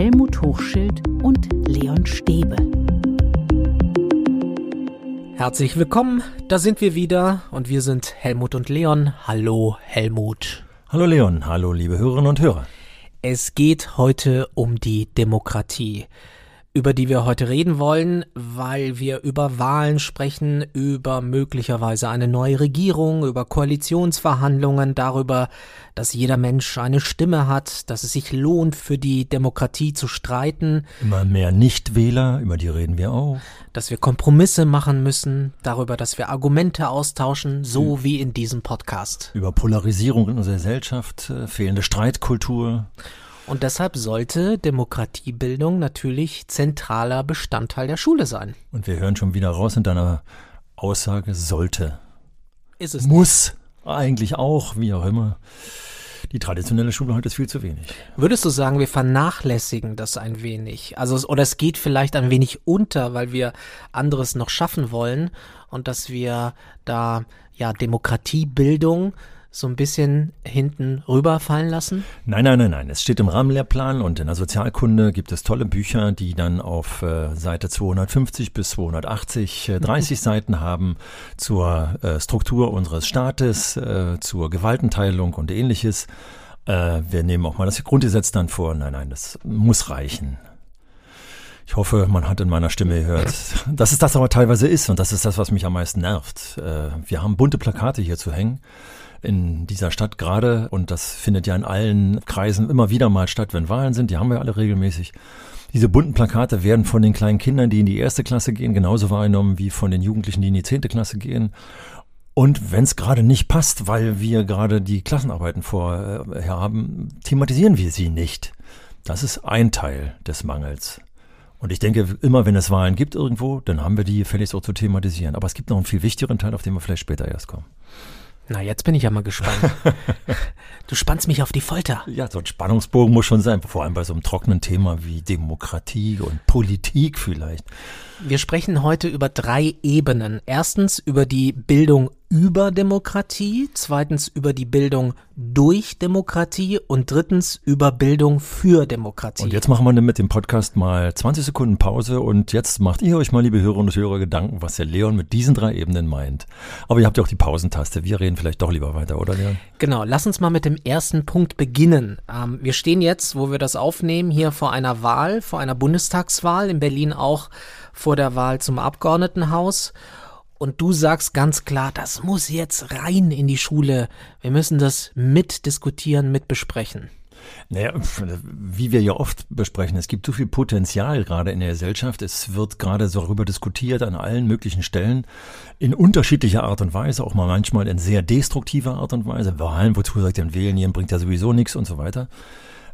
Helmut Hochschild und Leon Stäbe. Herzlich willkommen, da sind wir wieder und wir sind Helmut und Leon. Hallo Helmut. Hallo Leon, hallo liebe Hörerinnen und Hörer. Es geht heute um die Demokratie über die wir heute reden wollen, weil wir über Wahlen sprechen, über möglicherweise eine neue Regierung, über Koalitionsverhandlungen, darüber, dass jeder Mensch eine Stimme hat, dass es sich lohnt, für die Demokratie zu streiten. Immer mehr Nichtwähler, über die reden wir auch. Dass wir Kompromisse machen müssen, darüber, dass wir Argumente austauschen, so mhm. wie in diesem Podcast. Über Polarisierung in unserer Gesellschaft, äh, fehlende Streitkultur. Und deshalb sollte Demokratiebildung natürlich zentraler Bestandteil der Schule sein. Und wir hören schon wieder raus in deiner Aussage sollte. Ist es Muss nicht. eigentlich auch, wie auch immer. Die traditionelle Schule heute ist viel zu wenig. Würdest du sagen, wir vernachlässigen das ein wenig? Also, oder es geht vielleicht ein wenig unter, weil wir anderes noch schaffen wollen und dass wir da, ja, Demokratiebildung so ein bisschen hinten rüberfallen lassen? Nein, nein, nein, nein. Es steht im Rahmenlehrplan und in der Sozialkunde gibt es tolle Bücher, die dann auf äh, Seite 250 bis 280 äh, 30 mhm. Seiten haben zur äh, Struktur unseres Staates, äh, zur Gewaltenteilung und ähnliches. Äh, wir nehmen auch mal das Grundgesetz dann vor. Nein, nein, das muss reichen. Ich hoffe, man hat in meiner Stimme gehört, dass es das aber teilweise ist und das ist das, was mich am meisten nervt. Äh, wir haben bunte Plakate hier zu hängen in dieser Stadt gerade, und das findet ja in allen Kreisen immer wieder mal statt, wenn Wahlen sind, die haben wir alle regelmäßig. Diese bunten Plakate werden von den kleinen Kindern, die in die erste Klasse gehen, genauso wahrgenommen wie von den Jugendlichen, die in die zehnte Klasse gehen. Und wenn es gerade nicht passt, weil wir gerade die Klassenarbeiten vorher äh, haben, thematisieren wir sie nicht. Das ist ein Teil des Mangels. Und ich denke, immer wenn es Wahlen gibt irgendwo, dann haben wir die gefälligst auch zu thematisieren. Aber es gibt noch einen viel wichtigeren Teil, auf den wir vielleicht später erst kommen. Na, jetzt bin ich ja mal gespannt. du spannst mich auf die Folter. Ja, so ein Spannungsbogen muss schon sein, vor allem bei so einem trockenen Thema wie Demokratie und Politik vielleicht. Wir sprechen heute über drei Ebenen. Erstens über die Bildung über Demokratie, zweitens über die Bildung durch Demokratie und drittens über Bildung für Demokratie. Und jetzt machen wir mit dem Podcast mal 20 Sekunden Pause und jetzt macht ihr euch mal, liebe Hörerinnen und Hörer, Gedanken, was der Leon mit diesen drei Ebenen meint. Aber ihr habt ja auch die Pausentaste. Wir reden vielleicht doch lieber weiter, oder Leon? Genau, lass uns mal mit dem ersten Punkt beginnen. Ähm, wir stehen jetzt, wo wir das aufnehmen, hier vor einer Wahl, vor einer Bundestagswahl, in Berlin auch vor der Wahl zum Abgeordnetenhaus und du sagst ganz klar, das muss jetzt rein in die Schule. Wir müssen das mitdiskutieren, mitbesprechen. Naja, wie wir ja oft besprechen, es gibt so viel Potenzial gerade in der Gesellschaft. Es wird gerade so darüber diskutiert an allen möglichen Stellen in unterschiedlicher Art und Weise, auch mal manchmal in sehr destruktiver Art und Weise. Wahlen, wozu sagt ihr, wählen, bringt ja sowieso nichts und so weiter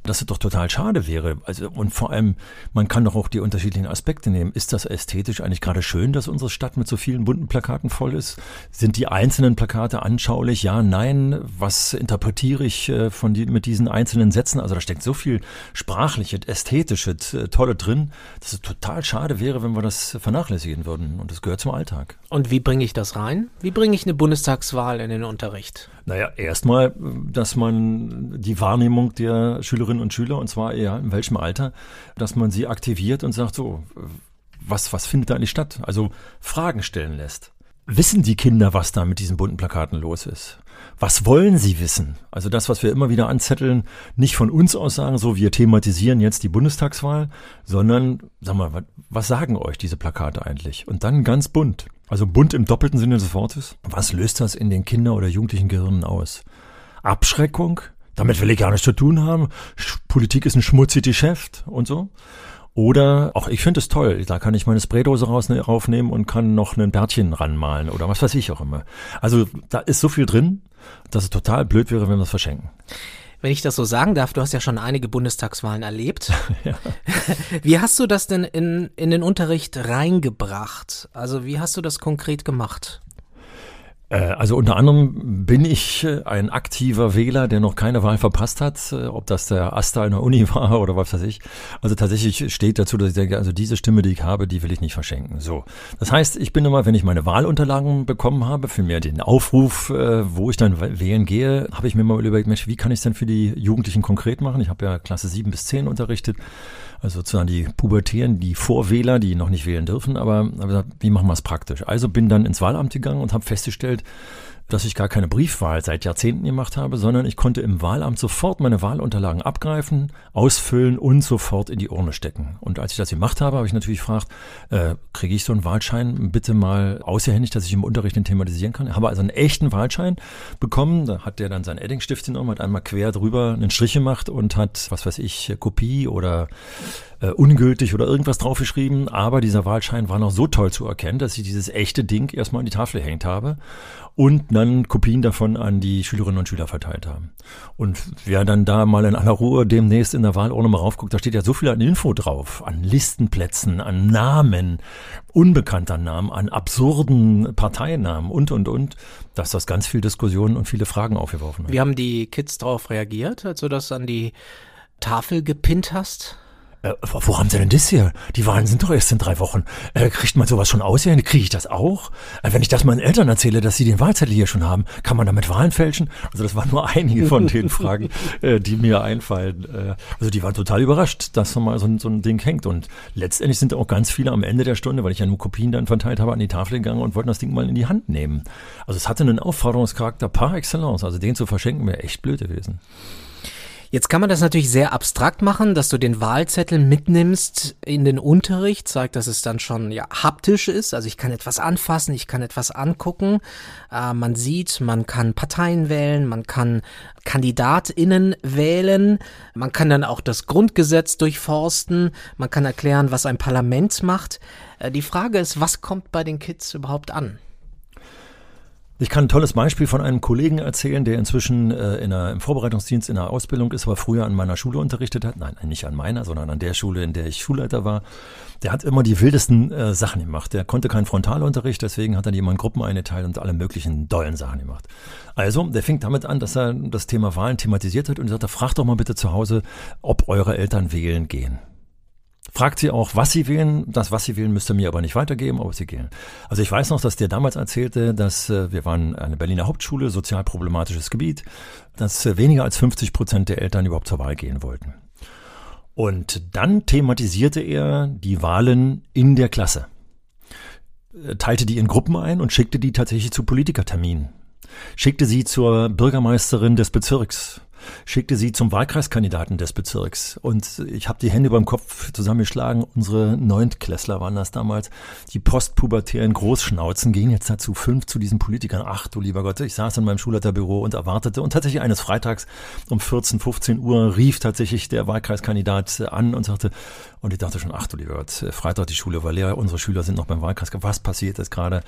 dass es doch total schade wäre. Also, und vor allem, man kann doch auch die unterschiedlichen Aspekte nehmen. Ist das ästhetisch eigentlich gerade schön, dass unsere Stadt mit so vielen bunten Plakaten voll ist? Sind die einzelnen Plakate anschaulich? Ja, nein. Was interpretiere ich äh, von die, mit diesen einzelnen Sätzen? Also da steckt so viel sprachliche, ästhetische, äh, tolle drin, dass es total schade wäre, wenn wir das vernachlässigen würden. Und das gehört zum Alltag. Und wie bringe ich das rein? Wie bringe ich eine Bundestagswahl in den Unterricht? Naja, erstmal, dass man die Wahrnehmung der Schülerinnen und Schüler, und zwar eher in welchem Alter, dass man sie aktiviert und sagt so, was, was findet da eigentlich statt? Also Fragen stellen lässt. Wissen die Kinder, was da mit diesen bunten Plakaten los ist? Was wollen sie wissen? Also das, was wir immer wieder anzetteln, nicht von uns aus sagen, so wir thematisieren jetzt die Bundestagswahl, sondern, sag mal, was sagen euch diese Plakate eigentlich? Und dann ganz bunt. Also bunt im doppelten Sinne des Wortes. Was löst das in den Kinder- oder jugendlichen Gehirnen aus? Abschreckung? Damit will ich gar nichts zu tun haben. Politik ist ein schmutziges Geschäft und so. Oder auch ich finde es toll, da kann ich meine Spraydose raus, ne, raufnehmen und kann noch ein Bärtchen ranmalen oder was weiß ich auch immer. Also da ist so viel drin, dass es total blöd wäre, wenn wir es verschenken wenn ich das so sagen darf, du hast ja schon einige Bundestagswahlen erlebt. ja. Wie hast du das denn in, in den Unterricht reingebracht? Also wie hast du das konkret gemacht? Äh, also unter anderem bin ich äh, ein aktiver Wähler, der noch keine Wahl verpasst hat, äh, ob das der Asta in der Uni war oder was weiß ich. Also tatsächlich steht dazu, dass ich denke, also diese Stimme, die ich habe, die will ich nicht verschenken. So. Das heißt, ich bin immer, wenn ich meine Wahlunterlagen bekommen habe, für mir den Aufruf, wo ich dann wählen gehe, habe ich mir mal überlegt, Mensch, wie kann ich es denn für die Jugendlichen konkret machen? Ich habe ja Klasse 7 bis 10 unterrichtet also sozusagen die Pubertären, die Vorwähler, die noch nicht wählen dürfen, aber, aber wie machen wir es praktisch? Also bin dann ins Wahlamt gegangen und habe festgestellt, dass ich gar keine Briefwahl seit Jahrzehnten gemacht habe, sondern ich konnte im Wahlamt sofort meine Wahlunterlagen abgreifen, ausfüllen und sofort in die Urne stecken. Und als ich das gemacht habe, habe ich natürlich gefragt, äh, kriege ich so einen Wahlschein bitte mal ausgehändigt, dass ich im Unterricht den thematisieren kann. Ich habe also einen echten Wahlschein bekommen. Da hat der dann seinen Eddingstift genommen, hat einmal quer drüber einen Strich gemacht und hat, was weiß ich, Kopie oder äh, ungültig oder irgendwas draufgeschrieben. Aber dieser Wahlschein war noch so toll zu erkennen, dass ich dieses echte Ding erstmal an die Tafel gehängt habe und dann Kopien davon an die Schülerinnen und Schüler verteilt haben. Und wer dann da mal in aller Ruhe demnächst in der Wahlurne mal raufguckt, da steht ja so viel an Info drauf, an Listenplätzen, an Namen, unbekannter Namen, an absurden Parteinamen und, und, und, dass das ganz viel Diskussionen und viele Fragen aufgeworfen hat. Wie haben die Kids darauf reagiert, als du das an die Tafel gepinnt hast? Äh, wo haben Sie denn das hier? Die Wahlen sind doch erst in drei Wochen. Äh, kriegt man sowas schon aus hier? Kriege ich das auch? Äh, wenn ich das meinen Eltern erzähle, dass sie den Wahlzettel hier schon haben, kann man damit Wahlen fälschen? Also das waren nur einige von den Fragen, äh, die mir einfallen. Äh, also die waren total überrascht, dass so mal so ein, so ein Ding hängt. Und letztendlich sind auch ganz viele am Ende der Stunde, weil ich ja nur Kopien dann verteilt habe, an die Tafel gegangen und wollten das Ding mal in die Hand nehmen. Also es hatte einen Aufforderungscharakter par excellence. Also den zu verschenken wäre echt blöd gewesen. Jetzt kann man das natürlich sehr abstrakt machen, dass du den Wahlzettel mitnimmst in den Unterricht, zeigt, dass es dann schon ja haptisch ist. Also ich kann etwas anfassen, ich kann etwas angucken. Äh, man sieht, man kann Parteien wählen, man kann KandidatInnen wählen, man kann dann auch das Grundgesetz durchforsten, man kann erklären, was ein Parlament macht. Äh, die Frage ist, was kommt bei den Kids überhaupt an? Ich kann ein tolles Beispiel von einem Kollegen erzählen, der inzwischen äh, in einer, im Vorbereitungsdienst in der Ausbildung ist, aber früher an meiner Schule unterrichtet hat. Nein, nicht an meiner, sondern an der Schule, in der ich Schulleiter war. Der hat immer die wildesten äh, Sachen gemacht. Der konnte keinen Frontalunterricht, deswegen hat er in Gruppen eingeteilt und alle möglichen dollen Sachen gemacht. Also, der fing damit an, dass er das Thema Wahlen thematisiert hat und sagte, fragt doch mal bitte zu Hause, ob eure Eltern wählen gehen. Fragt sie auch, was sie wählen. Das, was sie wählen, müsst ihr mir aber nicht weitergeben, ob sie gehen. Also ich weiß noch, dass der damals erzählte, dass äh, wir waren eine Berliner Hauptschule, sozial problematisches Gebiet, dass äh, weniger als 50 Prozent der Eltern überhaupt zur Wahl gehen wollten. Und dann thematisierte er die Wahlen in der Klasse, äh, teilte die in Gruppen ein und schickte die tatsächlich zu Politikerterminen, schickte sie zur Bürgermeisterin des Bezirks, schickte sie zum Wahlkreiskandidaten des Bezirks. Und ich habe die Hände beim Kopf zusammengeschlagen. Unsere Neuntklässler waren das damals. Die postpubertären Großschnauzen gehen jetzt dazu fünf zu diesen Politikern. Ach du lieber Gott, ich saß in meinem Schulleiterbüro und erwartete. Und tatsächlich eines Freitags um 14, 15 Uhr rief tatsächlich der Wahlkreiskandidat an und sagte, und ich dachte schon, ach du lieber Gott, Freitag die Schule war leer, unsere Schüler sind noch beim Wahlkreis. Was passiert jetzt gerade?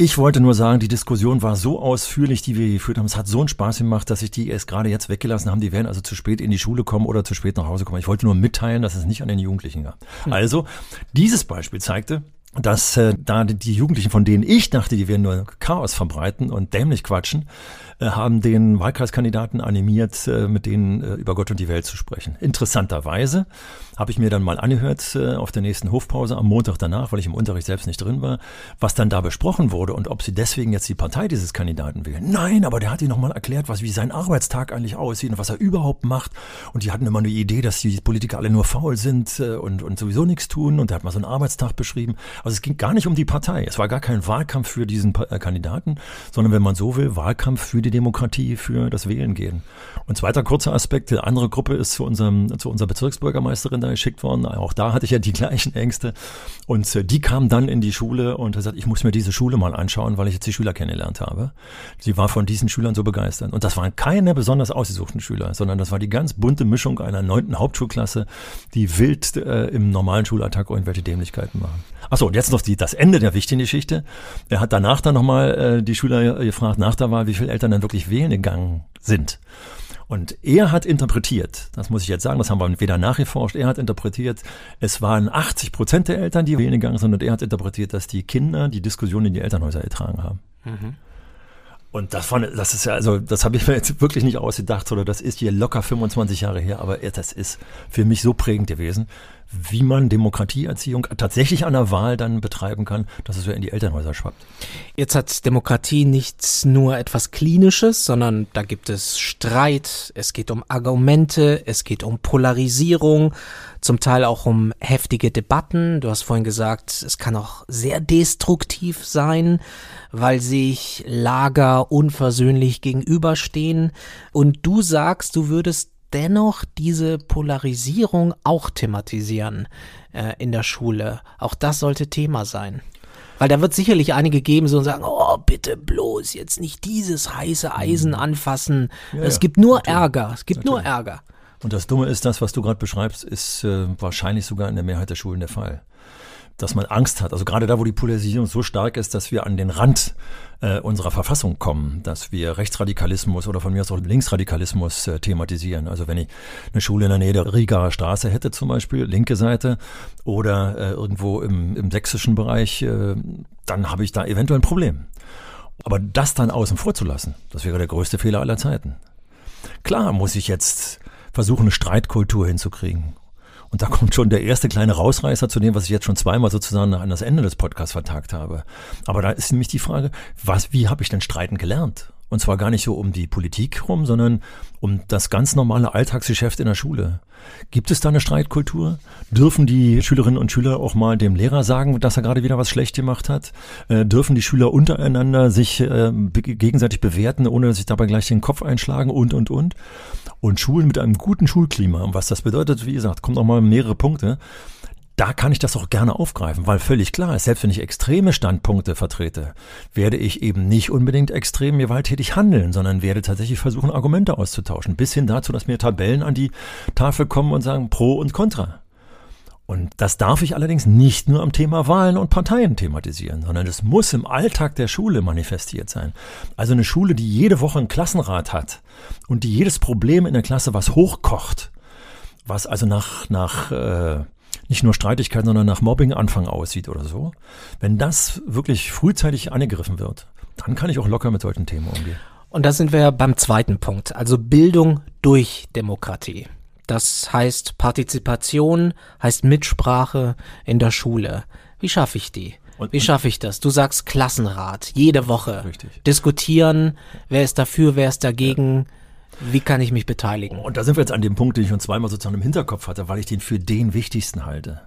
Ich wollte nur sagen, die Diskussion war so ausführlich, die wir geführt haben. Es hat so einen Spaß gemacht, dass ich die erst gerade jetzt weggelassen haben. Die werden also zu spät in die Schule kommen oder zu spät nach Hause kommen. Ich wollte nur mitteilen, dass es nicht an den Jugendlichen gab. Hm. Also, dieses Beispiel zeigte, dass äh, da die Jugendlichen, von denen ich dachte, die werden nur Chaos verbreiten und dämlich quatschen, haben den Wahlkreiskandidaten animiert, äh, mit denen äh, über Gott und die Welt zu sprechen. Interessanterweise habe ich mir dann mal angehört auf der nächsten Hofpause am Montag danach, weil ich im Unterricht selbst nicht drin war, was dann da besprochen wurde und ob sie deswegen jetzt die Partei dieses Kandidaten wählen. Nein, aber der hat ihnen nochmal erklärt, was wie sein Arbeitstag eigentlich aussieht und was er überhaupt macht. Und die hatten immer eine Idee, dass die Politiker alle nur faul sind und, und sowieso nichts tun. Und er hat mal so einen Arbeitstag beschrieben. Also es ging gar nicht um die Partei. Es war gar kein Wahlkampf für diesen Kandidaten, sondern wenn man so will, Wahlkampf für die die Demokratie, für das Wählen gehen. Und zweiter kurzer Aspekt, die andere Gruppe ist zu, unserem, zu unserer Bezirksbürgermeisterin da geschickt worden. Auch da hatte ich ja die gleichen Ängste. Und äh, die kam dann in die Schule und hat gesagt, ich muss mir diese Schule mal anschauen, weil ich jetzt die Schüler kennengelernt habe. Sie war von diesen Schülern so begeistert. Und das waren keine besonders ausgesuchten Schüler, sondern das war die ganz bunte Mischung einer neunten Hauptschulklasse, die wild äh, im normalen Schulattack irgendwelche Dämlichkeiten machen. Achso, und jetzt noch die, das Ende der wichtigen Geschichte. Er hat danach dann nochmal äh, die Schüler gefragt, nach der Wahl, wie viele Eltern dann wirklich wählen gegangen sind. Und er hat interpretiert, das muss ich jetzt sagen, das haben wir weder nachgeforscht, er hat interpretiert, es waren 80 Prozent der Eltern, die wählen gegangen sind, und er hat interpretiert, dass die Kinder die Diskussion in die Elternhäuser getragen haben. Mhm. Und das, war, das ist ja, also das habe ich mir jetzt wirklich nicht ausgedacht, oder das ist hier locker 25 Jahre her, aber das ist für mich so prägend gewesen wie man Demokratieerziehung tatsächlich an der Wahl dann betreiben kann, dass es ja in die Elternhäuser schwappt. Jetzt hat Demokratie nichts nur etwas Klinisches, sondern da gibt es Streit, es geht um Argumente, es geht um Polarisierung, zum Teil auch um heftige Debatten. Du hast vorhin gesagt, es kann auch sehr destruktiv sein, weil sich Lager unversöhnlich gegenüberstehen. Und du sagst, du würdest dennoch diese Polarisierung auch thematisieren äh, in der Schule. Auch das sollte Thema sein. Weil da wird sicherlich einige geben, so und sagen, oh, bitte bloß jetzt nicht dieses heiße Eisen mhm. anfassen. Ja, es gibt nur natürlich. Ärger. Es gibt natürlich. nur Ärger. Und das Dumme ist, das, was du gerade beschreibst, ist äh, wahrscheinlich sogar in der Mehrheit der Schulen der Fall dass man Angst hat. Also gerade da, wo die Polarisierung so stark ist, dass wir an den Rand äh, unserer Verfassung kommen, dass wir Rechtsradikalismus oder von mir aus auch Linksradikalismus äh, thematisieren. Also wenn ich eine Schule in der Nähe der Rigaer Straße hätte zum Beispiel, linke Seite, oder äh, irgendwo im, im sächsischen Bereich, äh, dann habe ich da eventuell ein Problem. Aber das dann außen vor zu lassen, das wäre der größte Fehler aller Zeiten. Klar muss ich jetzt versuchen, eine Streitkultur hinzukriegen und da kommt schon der erste kleine Rausreißer zu dem, was ich jetzt schon zweimal sozusagen an das Ende des Podcasts vertagt habe. Aber da ist nämlich die Frage, was, wie habe ich denn Streiten gelernt? Und zwar gar nicht so um die Politik rum, sondern um das ganz normale Alltagsgeschäft in der Schule. Gibt es da eine Streitkultur? Dürfen die Schülerinnen und Schüler auch mal dem Lehrer sagen, dass er gerade wieder was schlecht gemacht hat? Äh, dürfen die Schüler untereinander sich äh, gegenseitig bewerten, ohne sich dabei gleich den Kopf einschlagen und, und, und? Und Schulen mit einem guten Schulklima, und was das bedeutet, wie gesagt, kommt noch mal mehrere Punkte da kann ich das auch gerne aufgreifen, weil völlig klar ist, selbst wenn ich extreme Standpunkte vertrete, werde ich eben nicht unbedingt extrem gewalttätig handeln, sondern werde tatsächlich versuchen, Argumente auszutauschen, bis hin dazu, dass mir Tabellen an die Tafel kommen und sagen Pro und Contra. Und das darf ich allerdings nicht nur am Thema Wahlen und Parteien thematisieren, sondern es muss im Alltag der Schule manifestiert sein. Also eine Schule, die jede Woche einen Klassenrat hat und die jedes Problem in der Klasse was hochkocht, was also nach, nach äh, nicht nur Streitigkeiten, sondern nach Mobbing-Anfang aussieht oder so, wenn das wirklich frühzeitig angegriffen wird, dann kann ich auch locker mit solchen Themen umgehen. Und da sind wir beim zweiten Punkt, also Bildung durch Demokratie. Das heißt Partizipation, heißt Mitsprache in der Schule. Wie schaffe ich die? Und, Wie schaffe ich das? Du sagst Klassenrat, jede Woche. Richtig. Diskutieren, wer ist dafür, wer ist dagegen. Ja. Wie kann ich mich beteiligen? Und da sind wir jetzt an dem Punkt, den ich schon zweimal sozusagen im Hinterkopf hatte, weil ich den für den wichtigsten halte.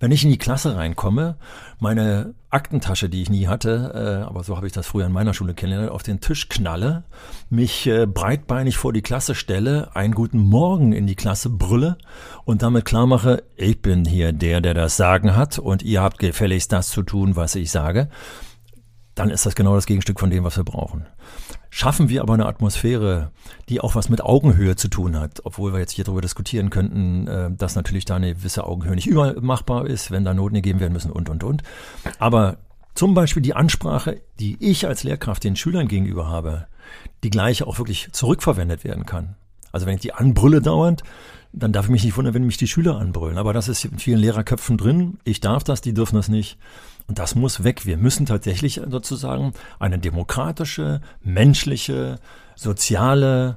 Wenn ich in die Klasse reinkomme, meine Aktentasche, die ich nie hatte, äh, aber so habe ich das früher in meiner Schule kennengelernt, auf den Tisch knalle, mich äh, breitbeinig vor die Klasse stelle, einen guten Morgen in die Klasse brülle und damit klar mache, ich bin hier der, der das Sagen hat und ihr habt gefälligst das zu tun, was ich sage, dann ist das genau das Gegenstück von dem, was wir brauchen. Schaffen wir aber eine Atmosphäre, die auch was mit Augenhöhe zu tun hat, obwohl wir jetzt hier darüber diskutieren könnten, äh, dass natürlich da eine gewisse Augenhöhe nicht überall machbar ist, wenn da Noten gegeben werden müssen und, und, und. Aber zum Beispiel die Ansprache, die ich als Lehrkraft den Schülern gegenüber habe, die gleiche auch wirklich zurückverwendet werden kann. Also wenn ich die anbrülle dauernd, dann darf ich mich nicht wundern, wenn mich die Schüler anbrüllen. Aber das ist in vielen Lehrerköpfen drin. Ich darf das, die dürfen das nicht. Und das muss weg. Wir müssen tatsächlich sozusagen eine demokratische, menschliche, soziale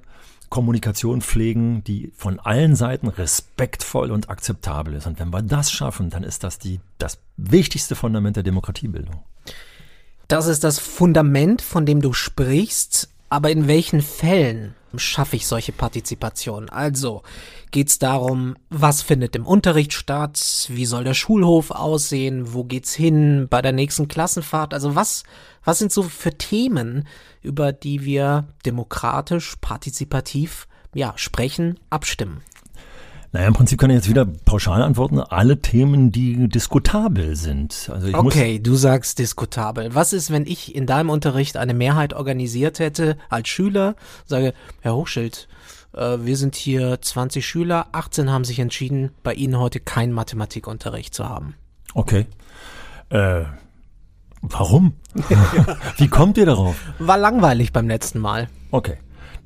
Kommunikation pflegen, die von allen Seiten respektvoll und akzeptabel ist. Und wenn wir das schaffen, dann ist das die, das wichtigste Fundament der Demokratiebildung. Das ist das Fundament, von dem du sprichst. Aber in welchen Fällen schaffe ich solche Partizipation? Also geht es darum, was findet im Unterricht statt, wie soll der Schulhof aussehen, wo geht's hin bei der nächsten Klassenfahrt? Also was, was sind so für Themen, über die wir demokratisch, partizipativ ja, sprechen, abstimmen? Naja, im Prinzip kann ich jetzt wieder pauschal antworten. Alle Themen, die diskutabel sind. Also ich okay, du sagst diskutabel. Was ist, wenn ich in deinem Unterricht eine Mehrheit organisiert hätte als Schüler? Sage, Herr Hochschild, äh, wir sind hier 20 Schüler, 18 haben sich entschieden, bei Ihnen heute keinen Mathematikunterricht zu haben. Okay. Äh, warum? Wie kommt ihr darauf? War langweilig beim letzten Mal. Okay.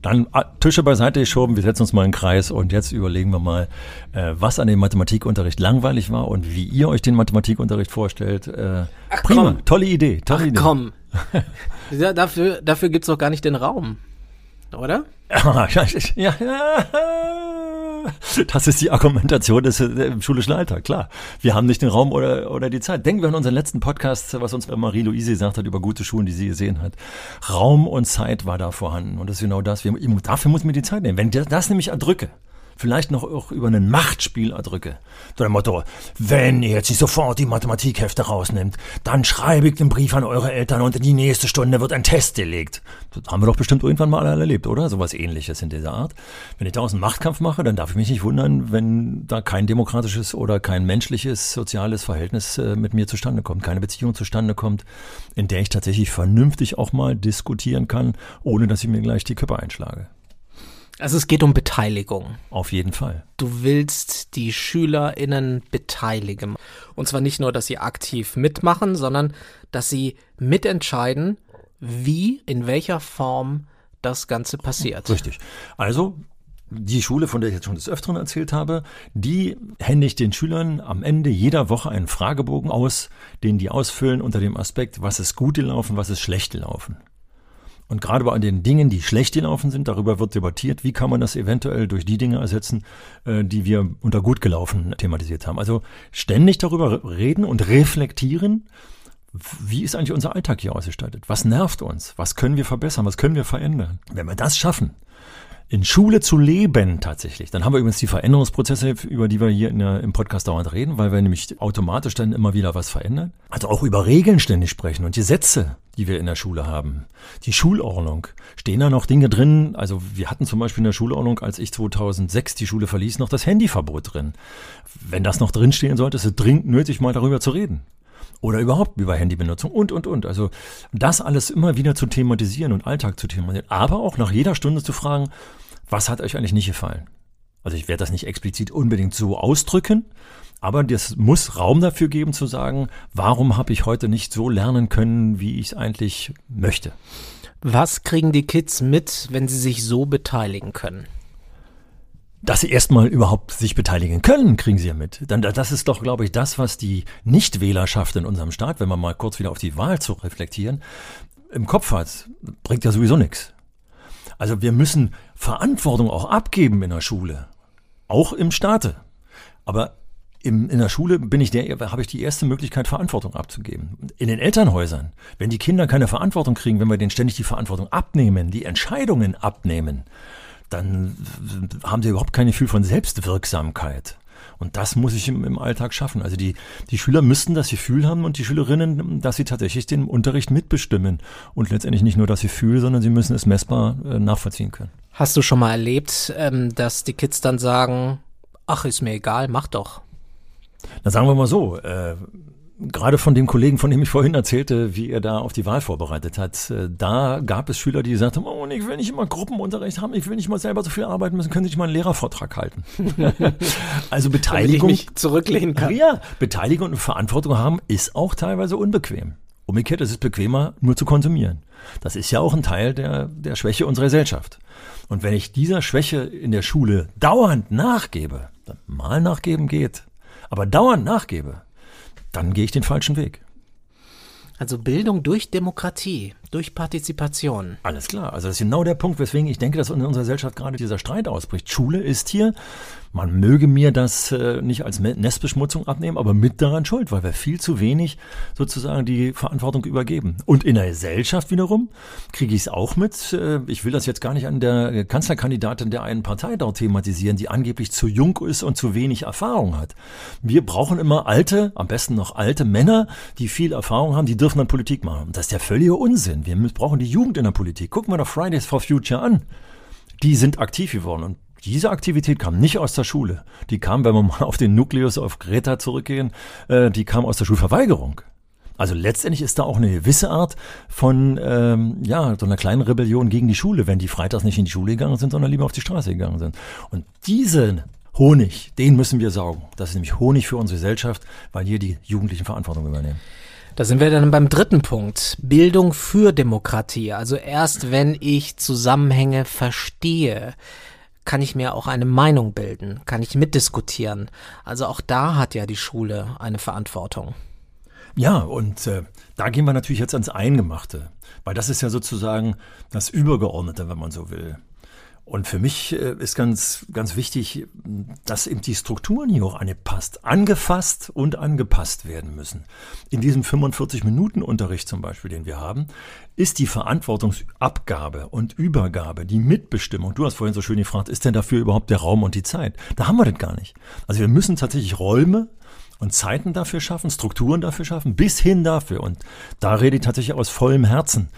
Dann ah, Tische beiseite geschoben, wir setzen uns mal in den Kreis und jetzt überlegen wir mal, äh, was an dem Mathematikunterricht langweilig war und wie ihr euch den Mathematikunterricht vorstellt. Äh, Ach, prima, komm. tolle Idee. Tolle Ach, Idee. komm. ja, dafür dafür gibt es doch gar nicht den Raum, oder? ja, ja, das ist die Argumentation des äh, schulischen Alltag, klar. Wir haben nicht den Raum oder, oder die Zeit. Denken wir an unseren letzten Podcast, was uns Marie-Louise gesagt hat über gute Schulen, die sie gesehen hat. Raum und Zeit war da vorhanden. Und das ist genau das. Wir, dafür muss mir die Zeit nehmen. Wenn ich das nämlich erdrücke, vielleicht noch auch über ein Machtspiel erdrücke. So dem Motto, wenn ihr jetzt nicht sofort die Mathematikhefte rausnimmt, dann schreibe ich den Brief an eure Eltern und in die nächste Stunde wird ein Test gelegt. Das haben wir doch bestimmt irgendwann mal alle erlebt, oder? Sowas ähnliches in dieser Art. Wenn ich daraus einen Machtkampf mache, dann darf ich mich nicht wundern, wenn da kein demokratisches oder kein menschliches, soziales Verhältnis äh, mit mir zustande kommt, keine Beziehung zustande kommt, in der ich tatsächlich vernünftig auch mal diskutieren kann, ohne dass ich mir gleich die Köpfe einschlage. Also es geht um Beteiligung. Auf jeden Fall. Du willst die SchülerInnen beteiligen. Und zwar nicht nur, dass sie aktiv mitmachen, sondern dass sie mitentscheiden, wie, in welcher Form das Ganze passiert. Richtig. Also die Schule, von der ich jetzt schon des Öfteren erzählt habe, die händigt den Schülern am Ende jeder Woche einen Fragebogen aus, den die ausfüllen unter dem Aspekt, was ist gut gelaufen, was ist schlecht gelaufen. Und gerade bei den Dingen, die schlecht gelaufen sind, darüber wird debattiert, wie kann man das eventuell durch die Dinge ersetzen, äh, die wir unter gut gelaufen thematisiert haben. Also ständig darüber reden und reflektieren, wie ist eigentlich unser Alltag hier ausgestattet? Was nervt uns? Was können wir verbessern? Was können wir verändern? Wenn wir das schaffen, in Schule zu leben tatsächlich. Dann haben wir übrigens die Veränderungsprozesse, über die wir hier der, im Podcast dauernd reden, weil wir nämlich automatisch dann immer wieder was verändern. Also auch über Regeln ständig sprechen und Gesetze, die wir in der Schule haben. Die Schulordnung. Stehen da noch Dinge drin? Also wir hatten zum Beispiel in der Schulordnung, als ich 2006 die Schule verließ, noch das Handyverbot drin. Wenn das noch drinstehen sollte, ist es dringend nötig, mal darüber zu reden oder überhaupt über Handybenutzung und, und, und. Also das alles immer wieder zu thematisieren und Alltag zu thematisieren, aber auch nach jeder Stunde zu fragen, was hat euch eigentlich nicht gefallen? Also ich werde das nicht explizit unbedingt so ausdrücken, aber das muss Raum dafür geben zu sagen, warum habe ich heute nicht so lernen können, wie ich es eigentlich möchte. Was kriegen die Kids mit, wenn sie sich so beteiligen können? Dass sie erstmal überhaupt sich beteiligen können, kriegen sie ja mit. Dann, das ist doch, glaube ich, das, was die Nichtwählerschaft in unserem Staat, wenn man mal kurz wieder auf die Wahl zu reflektieren, im Kopf hat, bringt ja sowieso nichts. Also wir müssen Verantwortung auch abgeben in der Schule, auch im Staate. Aber im, in der Schule bin ich der, habe ich die erste Möglichkeit, Verantwortung abzugeben. In den Elternhäusern, wenn die Kinder keine Verantwortung kriegen, wenn wir denen ständig die Verantwortung abnehmen, die Entscheidungen abnehmen, dann haben sie überhaupt kein Gefühl von Selbstwirksamkeit. Und das muss ich im, im, Alltag schaffen. Also die, die Schüler müssten das Gefühl haben und die Schülerinnen, dass sie tatsächlich den Unterricht mitbestimmen. Und letztendlich nicht nur das Gefühl, sondern sie müssen es messbar äh, nachvollziehen können. Hast du schon mal erlebt, ähm, dass die Kids dann sagen, ach, ist mir egal, mach doch. Na sagen wir mal so, äh, Gerade von dem Kollegen, von dem ich vorhin erzählte, wie er da auf die Wahl vorbereitet hat, äh, da gab es Schüler, die gesagt haben, oh, ich will nicht immer Gruppenunterricht haben, ich will nicht mal selber so viel arbeiten müssen, können Sie nicht mal einen Lehrervortrag halten. also Beteiligung. Damit ich mich zurücklehnen kann. Ja, Beteiligung und Verantwortung haben ist auch teilweise unbequem. Umgekehrt ist es bequemer, nur zu konsumieren. Das ist ja auch ein Teil der, der Schwäche unserer Gesellschaft. Und wenn ich dieser Schwäche in der Schule dauernd nachgebe, mal nachgeben geht, aber dauernd nachgebe, dann gehe ich den falschen Weg. Also Bildung durch Demokratie, durch Partizipation. Alles klar. Also das ist genau der Punkt, weswegen ich denke, dass in unserer Gesellschaft gerade dieser Streit ausbricht. Schule ist hier man möge mir das äh, nicht als Nestbeschmutzung abnehmen, aber mit daran schuld, weil wir viel zu wenig sozusagen die Verantwortung übergeben. Und in der Gesellschaft wiederum kriege ich es auch mit. Äh, ich will das jetzt gar nicht an der Kanzlerkandidatin der einen Partei dort thematisieren, die angeblich zu jung ist und zu wenig Erfahrung hat. Wir brauchen immer alte, am besten noch alte Männer, die viel Erfahrung haben, die dürfen dann Politik machen. Das ist der völlige Unsinn. Wir brauchen die Jugend in der Politik. Gucken wir doch Fridays for Future an. Die sind aktiv geworden und diese Aktivität kam nicht aus der Schule. Die kam, wenn wir mal auf den Nukleus auf Greta zurückgehen, äh, die kam aus der Schulverweigerung. Also letztendlich ist da auch eine gewisse Art von ähm, ja so einer kleinen Rebellion gegen die Schule, wenn die freitags nicht in die Schule gegangen sind, sondern lieber auf die Straße gegangen sind. Und diese Honig, den müssen wir saugen. Das ist nämlich Honig für unsere Gesellschaft, weil hier die Jugendlichen Verantwortung übernehmen. Da sind wir dann beim dritten Punkt. Bildung für Demokratie. Also erst wenn ich Zusammenhänge verstehe, kann ich mir auch eine Meinung bilden, kann ich mitdiskutieren. Also auch da hat ja die Schule eine Verantwortung. Ja, und äh, da gehen wir natürlich jetzt ans Eingemachte, weil das ist ja sozusagen das Übergeordnete, wenn man so will. Und für mich äh, ist ganz, ganz wichtig, dass eben die Strukturen hier auch angepasst, angefasst und angepasst werden müssen. In diesem 45-Minuten-Unterricht zum Beispiel, den wir haben, ist die Verantwortungsabgabe und Übergabe, die Mitbestimmung. Du hast vorhin so schön gefragt, ist denn dafür überhaupt der Raum und die Zeit? Da haben wir das gar nicht. Also wir müssen tatsächlich Räume und Zeiten dafür schaffen, Strukturen dafür schaffen, bis hin dafür. Und da rede ich tatsächlich aus vollem Herzen.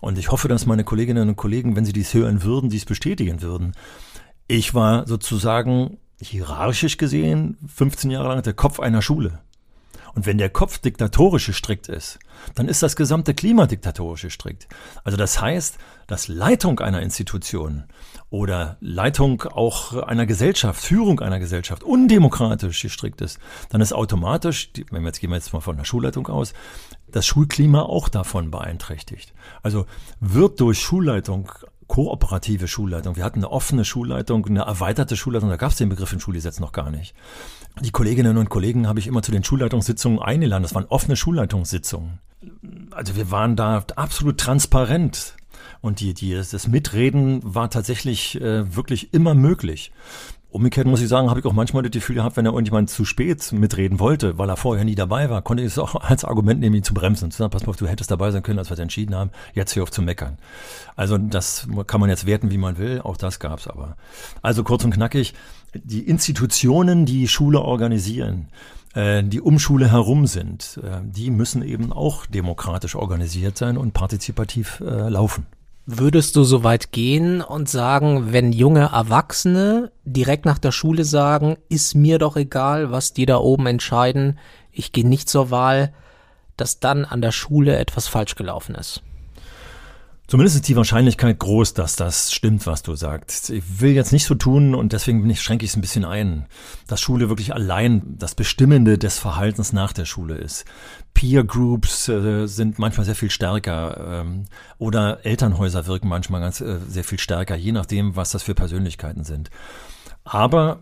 Und ich hoffe, dass meine Kolleginnen und Kollegen, wenn sie dies hören würden, dies bestätigen würden. Ich war sozusagen hierarchisch gesehen 15 Jahre lang der Kopf einer Schule. Und wenn der Kopf diktatorisch gestrickt ist, dann ist das gesamte Klima diktatorisch gestrickt. Also das heißt, dass Leitung einer Institution oder Leitung auch einer Gesellschaft, Führung einer Gesellschaft undemokratisch gestrickt ist, dann ist automatisch, wenn wir jetzt gehen wir jetzt mal von der Schulleitung aus, das Schulklima auch davon beeinträchtigt. Also wird durch Schulleitung kooperative Schulleitung. Wir hatten eine offene Schulleitung, eine erweiterte Schulleitung, da gab es den Begriff im Schulgesetz noch gar nicht. Die Kolleginnen und Kollegen habe ich immer zu den Schulleitungssitzungen eingeladen. Das waren offene Schulleitungssitzungen. Also wir waren da absolut transparent. Und die, die, das Mitreden war tatsächlich äh, wirklich immer möglich. Umgekehrt muss ich sagen, habe ich auch manchmal das Gefühl gehabt, wenn er irgendjemand zu spät mitreden wollte, weil er vorher nie dabei war, konnte ich es auch als Argument nehmen, ihn zu bremsen. Zu sagen, pass mal auf, du hättest dabei sein können, als wir es entschieden haben, jetzt hör auf zu meckern. Also das kann man jetzt werten, wie man will, auch das gab's aber. Also kurz und knackig, die Institutionen, die Schule organisieren, äh, die um Schule herum sind, äh, die müssen eben auch demokratisch organisiert sein und partizipativ äh, laufen. Würdest du so weit gehen und sagen, wenn junge Erwachsene direkt nach der Schule sagen, ist mir doch egal, was die da oben entscheiden, ich gehe nicht zur Wahl, dass dann an der Schule etwas falsch gelaufen ist? Zumindest ist die Wahrscheinlichkeit groß, dass das stimmt, was du sagst. Ich will jetzt nicht so tun und deswegen schränke ich es ein bisschen ein, dass Schule wirklich allein das Bestimmende des Verhaltens nach der Schule ist. Peer Groups äh, sind manchmal sehr viel stärker ähm, oder Elternhäuser wirken manchmal ganz äh, sehr viel stärker, je nachdem, was das für Persönlichkeiten sind. Aber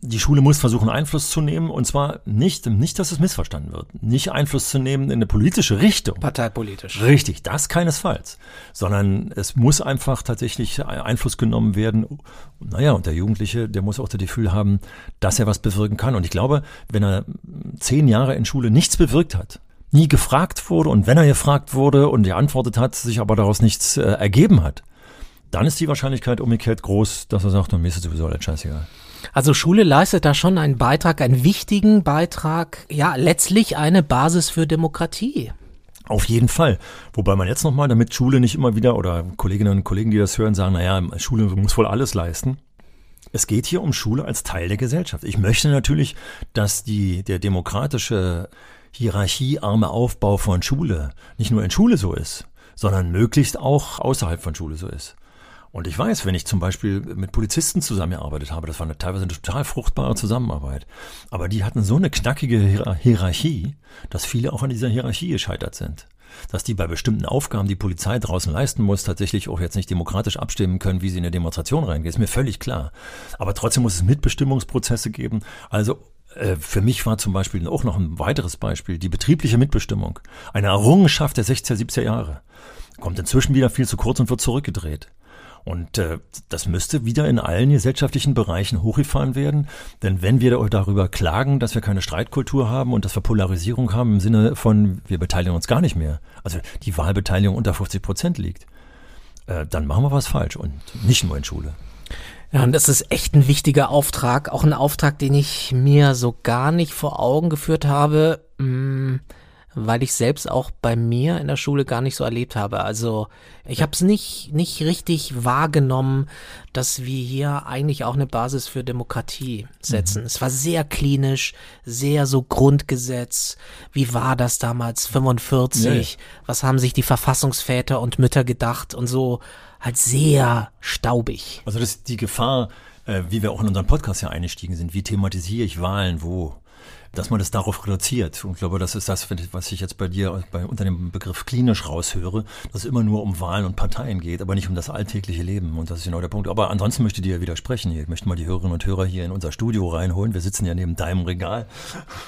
die Schule muss versuchen, Einfluss zu nehmen, und zwar nicht, nicht, dass es missverstanden wird, nicht Einfluss zu nehmen in eine politische Richtung. Parteipolitisch. Richtig, das keinesfalls. Sondern es muss einfach tatsächlich Einfluss genommen werden. Naja, und der Jugendliche, der muss auch das Gefühl haben, dass er was bewirken kann. Und ich glaube, wenn er zehn Jahre in Schule nichts bewirkt hat, nie gefragt wurde, und wenn er gefragt wurde und geantwortet hat, sich aber daraus nichts äh, ergeben hat, dann ist die Wahrscheinlichkeit umgekehrt groß, dass er sagt, mir ist es sowieso alles scheißegal. Also Schule leistet da schon einen Beitrag, einen wichtigen Beitrag, ja, letztlich eine Basis für Demokratie. Auf jeden Fall. Wobei man jetzt nochmal, damit Schule nicht immer wieder oder Kolleginnen und Kollegen, die das hören, sagen, naja, Schule muss wohl alles leisten. Es geht hier um Schule als Teil der Gesellschaft. Ich möchte natürlich, dass die, der demokratische, hierarchiearme Aufbau von Schule nicht nur in Schule so ist, sondern möglichst auch außerhalb von Schule so ist. Und ich weiß, wenn ich zum Beispiel mit Polizisten zusammengearbeitet habe, das war eine, teilweise eine total fruchtbare Zusammenarbeit. Aber die hatten so eine knackige Hierarchie, dass viele auch an dieser Hierarchie gescheitert sind. Dass die bei bestimmten Aufgaben, die Polizei draußen leisten muss, tatsächlich auch jetzt nicht demokratisch abstimmen können, wie sie in eine Demonstration reingehen, ist mir völlig klar. Aber trotzdem muss es Mitbestimmungsprozesse geben. Also äh, für mich war zum Beispiel auch noch ein weiteres Beispiel die betriebliche Mitbestimmung. Eine Errungenschaft der 60er, 70er Jahre. Kommt inzwischen wieder viel zu kurz und wird zurückgedreht. Und äh, das müsste wieder in allen gesellschaftlichen Bereichen hochgefahren werden. Denn wenn wir darüber klagen, dass wir keine Streitkultur haben und dass wir Polarisierung haben im Sinne von, wir beteiligen uns gar nicht mehr, also die Wahlbeteiligung unter 50 Prozent liegt, äh, dann machen wir was falsch und nicht nur in Schule. Ja, und das ist echt ein wichtiger Auftrag, auch ein Auftrag, den ich mir so gar nicht vor Augen geführt habe. Hm, weil ich selbst auch bei mir in der Schule gar nicht so erlebt habe. Also ich habe es nicht, nicht richtig wahrgenommen, dass wir hier eigentlich auch eine Basis für Demokratie setzen. Mhm. Es war sehr klinisch, sehr so Grundgesetz. Wie war das damals, 45? Nee. Was haben sich die Verfassungsväter und Mütter gedacht und so halt sehr staubig. Also das, die Gefahr, äh, wie wir auch in unseren Podcast ja eingestiegen sind. Wie thematisiere ich Wahlen, wo? Dass man das darauf reduziert. Und ich glaube, das ist das, was ich jetzt bei dir bei, unter dem Begriff klinisch raushöre, dass es immer nur um Wahlen und Parteien geht, aber nicht um das alltägliche Leben. Und das ist genau der Punkt. Aber ansonsten möchte ich dir widersprechen. Ich möchte mal die Hörerinnen und Hörer hier in unser Studio reinholen. Wir sitzen ja neben deinem Regal,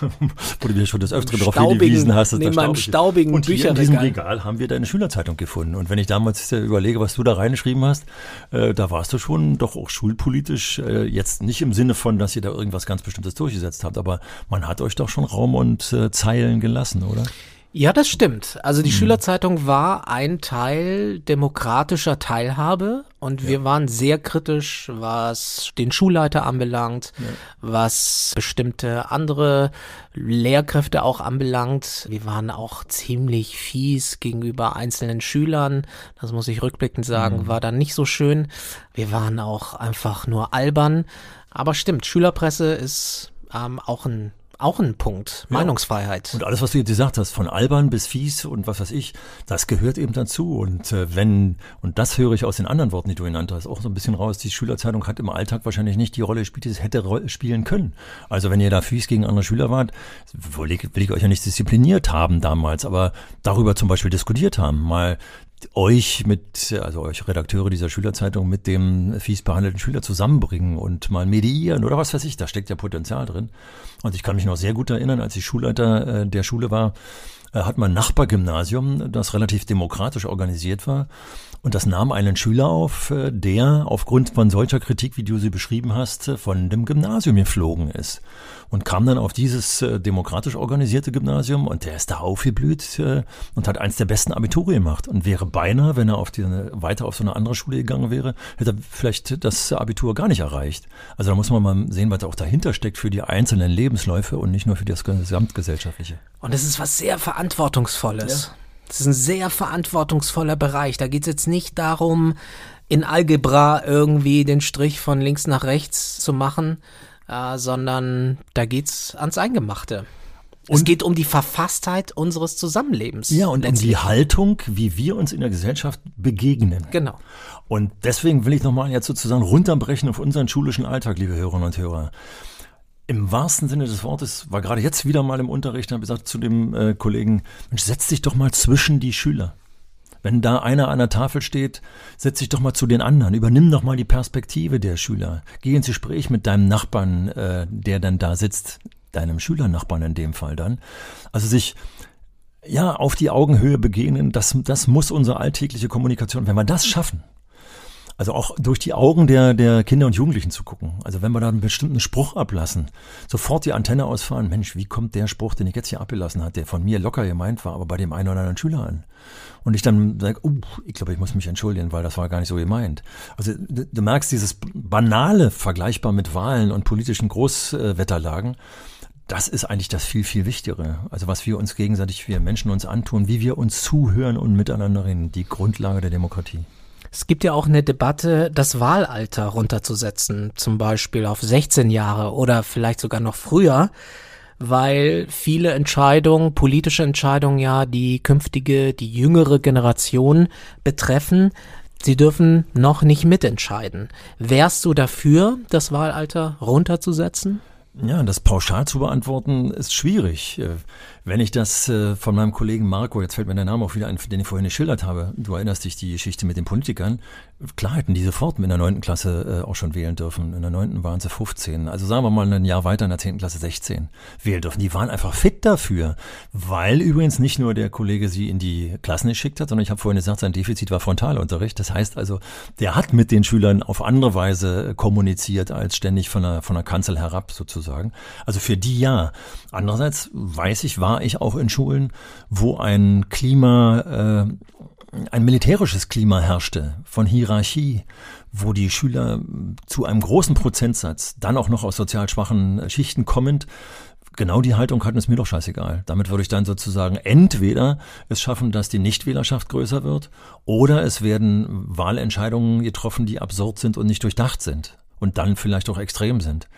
wo du mir schon das Öfteren darauf hingewiesen hast. Neben meinem staubigen Und hier in diesem Regal haben wir deine Schülerzeitung gefunden. Und wenn ich damals äh, überlege, was du da reingeschrieben hast, äh, da warst du schon doch auch schulpolitisch, äh, jetzt nicht im Sinne von, dass ihr da irgendwas ganz Bestimmtes durchgesetzt habt, aber man hat euch doch schon Raum und äh, Zeilen gelassen, oder? Ja, das stimmt. Also die hm. Schülerzeitung war ein Teil demokratischer Teilhabe und ja. wir waren sehr kritisch, was den Schulleiter anbelangt, ja. was bestimmte andere Lehrkräfte auch anbelangt. Wir waren auch ziemlich fies gegenüber einzelnen Schülern. Das muss ich rückblickend sagen, mhm. war dann nicht so schön. Wir waren auch einfach nur albern. Aber stimmt, Schülerpresse ist ähm, auch ein auch ein Punkt. Ja. Meinungsfreiheit. Und alles, was du jetzt gesagt hast, von albern bis fies und was weiß ich, das gehört eben dazu. Und äh, wenn, und das höre ich aus den anderen Worten, die du genannt hast, auch so ein bisschen raus, die Schülerzeitung hat im Alltag wahrscheinlich nicht die Rolle gespielt, die es hätte spielen können. Also wenn ihr da fies gegen andere Schüler wart, will ich, will ich euch ja nicht diszipliniert haben damals, aber darüber zum Beispiel diskutiert haben, mal euch mit, also euch Redakteure dieser Schülerzeitung mit dem fies behandelten Schüler zusammenbringen und mal mediieren oder was weiß ich, da steckt ja Potenzial drin. Und ich kann mich noch sehr gut erinnern, als ich Schulleiter äh, der Schule war, äh, hat mein Nachbargymnasium, das relativ demokratisch organisiert war, und das nahm einen Schüler auf, äh, der aufgrund von solcher Kritik, wie du sie beschrieben hast, von dem Gymnasium geflogen ist. Und kam dann auf dieses äh, demokratisch organisierte Gymnasium und der ist da aufgeblüht und hat eins der besten Abiture gemacht. Und wäre beinahe, wenn er auf die, weiter auf so eine andere Schule gegangen wäre, hätte er vielleicht das Abitur gar nicht erreicht. Also da muss man mal sehen, was da auch dahinter steckt für die einzelnen Lebensläufe und nicht nur für das gesamtgesellschaftliche. Und es ist was sehr Verantwortungsvolles. Ja. Das ist ein sehr verantwortungsvoller Bereich. Da geht es jetzt nicht darum, in Algebra irgendwie den Strich von links nach rechts zu machen, äh, sondern da geht's ans Eingemachte. Und es geht um die Verfasstheit unseres Zusammenlebens. Ja, und um die Haltung, wie wir uns in der Gesellschaft begegnen. Genau. Und deswegen will ich nochmal jetzt sozusagen runterbrechen auf unseren schulischen Alltag, liebe Hörerinnen und Hörer im wahrsten Sinne des Wortes, war gerade jetzt wieder mal im Unterricht, habe gesagt zu dem äh, Kollegen, Mensch, setz dich doch mal zwischen die Schüler. Wenn da einer an der Tafel steht, setz dich doch mal zu den anderen, übernimm doch mal die Perspektive der Schüler. Geh ins Gespräch mit deinem Nachbarn, äh, der dann da sitzt, deinem Schülernachbarn in dem Fall dann. Also sich ja auf die Augenhöhe begegnen, das, das muss unsere alltägliche Kommunikation. Wenn wir das schaffen, also auch durch die Augen der, der Kinder und Jugendlichen zu gucken. Also wenn wir da einen bestimmten Spruch ablassen, sofort die Antenne ausfahren, Mensch, wie kommt der Spruch, den ich jetzt hier abgelassen hat, der von mir locker gemeint war, aber bei dem einen oder anderen Schüler an? Und ich dann sage, uh, ich glaube, ich muss mich entschuldigen, weil das war gar nicht so gemeint. Also du, du merkst dieses banale, vergleichbar mit Wahlen und politischen Großwetterlagen, das ist eigentlich das viel, viel Wichtigere. Also was wir uns gegenseitig, wir Menschen uns antun, wie wir uns zuhören und miteinander reden, die Grundlage der Demokratie. Es gibt ja auch eine Debatte, das Wahlalter runterzusetzen, zum Beispiel auf 16 Jahre oder vielleicht sogar noch früher, weil viele Entscheidungen, politische Entscheidungen ja die künftige, die jüngere Generation betreffen. Sie dürfen noch nicht mitentscheiden. Wärst du dafür, das Wahlalter runterzusetzen? Ja, das pauschal zu beantworten ist schwierig. Äh, wenn ich das äh, von meinem Kollegen Marco, jetzt fällt mir der Name auch wieder ein, den ich vorhin geschildert habe, du erinnerst dich die Geschichte mit den Politikern, klar hätten die sofort in der neunten Klasse äh, auch schon wählen dürfen. In der neunten waren sie 15. Also sagen wir mal ein Jahr weiter in der zehnten Klasse 16 wählen dürfen. Die waren einfach fit dafür, weil übrigens nicht nur der Kollege sie in die Klassen geschickt hat, sondern ich habe vorhin gesagt, sein Defizit war Frontalunterricht. Das heißt also, der hat mit den Schülern auf andere Weise kommuniziert als ständig von der, von der Kanzel herab sozusagen. Also für die ja. Andererseits weiß ich, war war ich auch in Schulen, wo ein Klima, äh, ein militärisches Klima herrschte, von Hierarchie, wo die Schüler zu einem großen Prozentsatz, dann auch noch aus sozial schwachen Schichten kommend, genau die Haltung hatten, ist mir doch scheißegal. Damit würde ich dann sozusagen entweder es schaffen, dass die Nichtwählerschaft größer wird, oder es werden Wahlentscheidungen getroffen, die absurd sind und nicht durchdacht sind. und dann vielleicht auch extrem sind.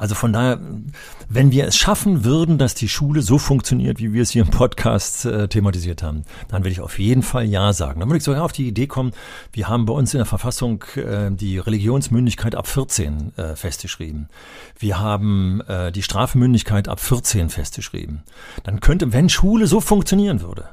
Also von daher, wenn wir es schaffen würden, dass die Schule so funktioniert, wie wir es hier im Podcast äh, thematisiert haben, dann würde ich auf jeden Fall Ja sagen. Dann würde ich sogar auf die Idee kommen, wir haben bei uns in der Verfassung äh, die Religionsmündigkeit ab 14 äh, festgeschrieben. Wir haben äh, die Strafmündigkeit ab 14 festgeschrieben. Dann könnte, wenn Schule so funktionieren würde,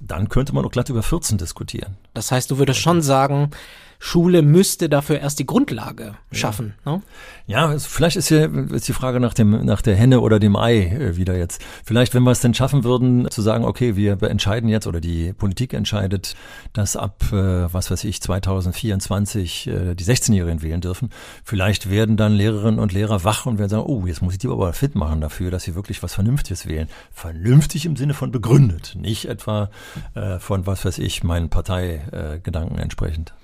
dann könnte man auch glatt über 14 diskutieren. Das heißt, du würdest schon sagen, Schule müsste dafür erst die Grundlage schaffen. Ja, ne? ja vielleicht ist hier ist die Frage nach dem nach der Henne oder dem Ei äh, wieder jetzt. Vielleicht, wenn wir es denn schaffen würden, zu sagen, okay, wir entscheiden jetzt oder die Politik entscheidet, dass ab äh, was weiß ich 2024 äh, die 16-Jährigen wählen dürfen. Vielleicht werden dann Lehrerinnen und Lehrer wach und werden sagen, oh, jetzt muss ich die aber fit machen dafür, dass sie wirklich was Vernünftiges wählen. Vernünftig im Sinne von begründet, nicht etwa äh, von was weiß ich meinen Parteigedanken entsprechend.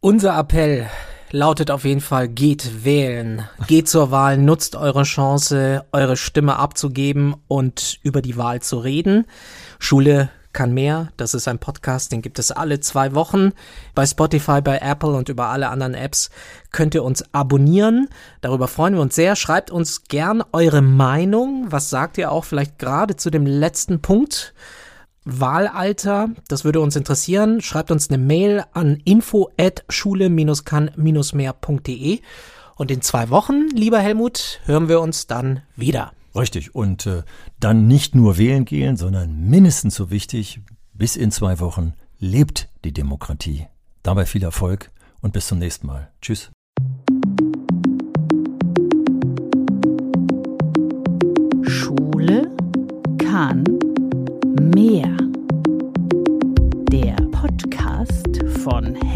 Unser Appell lautet auf jeden Fall, geht wählen. Geht zur Wahl, nutzt eure Chance, eure Stimme abzugeben und über die Wahl zu reden. Schule kann mehr. Das ist ein Podcast, den gibt es alle zwei Wochen. Bei Spotify, bei Apple und über alle anderen Apps könnt ihr uns abonnieren. Darüber freuen wir uns sehr. Schreibt uns gern eure Meinung. Was sagt ihr auch vielleicht gerade zu dem letzten Punkt? Wahlalter, das würde uns interessieren. Schreibt uns eine Mail an info at schule-kann-mehr.de und in zwei Wochen, lieber Helmut, hören wir uns dann wieder. Richtig. Und äh, dann nicht nur wählen gehen, sondern mindestens so wichtig, bis in zwei Wochen lebt die Demokratie. Dabei viel Erfolg und bis zum nächsten Mal. Tschüss. Schule kann mehr.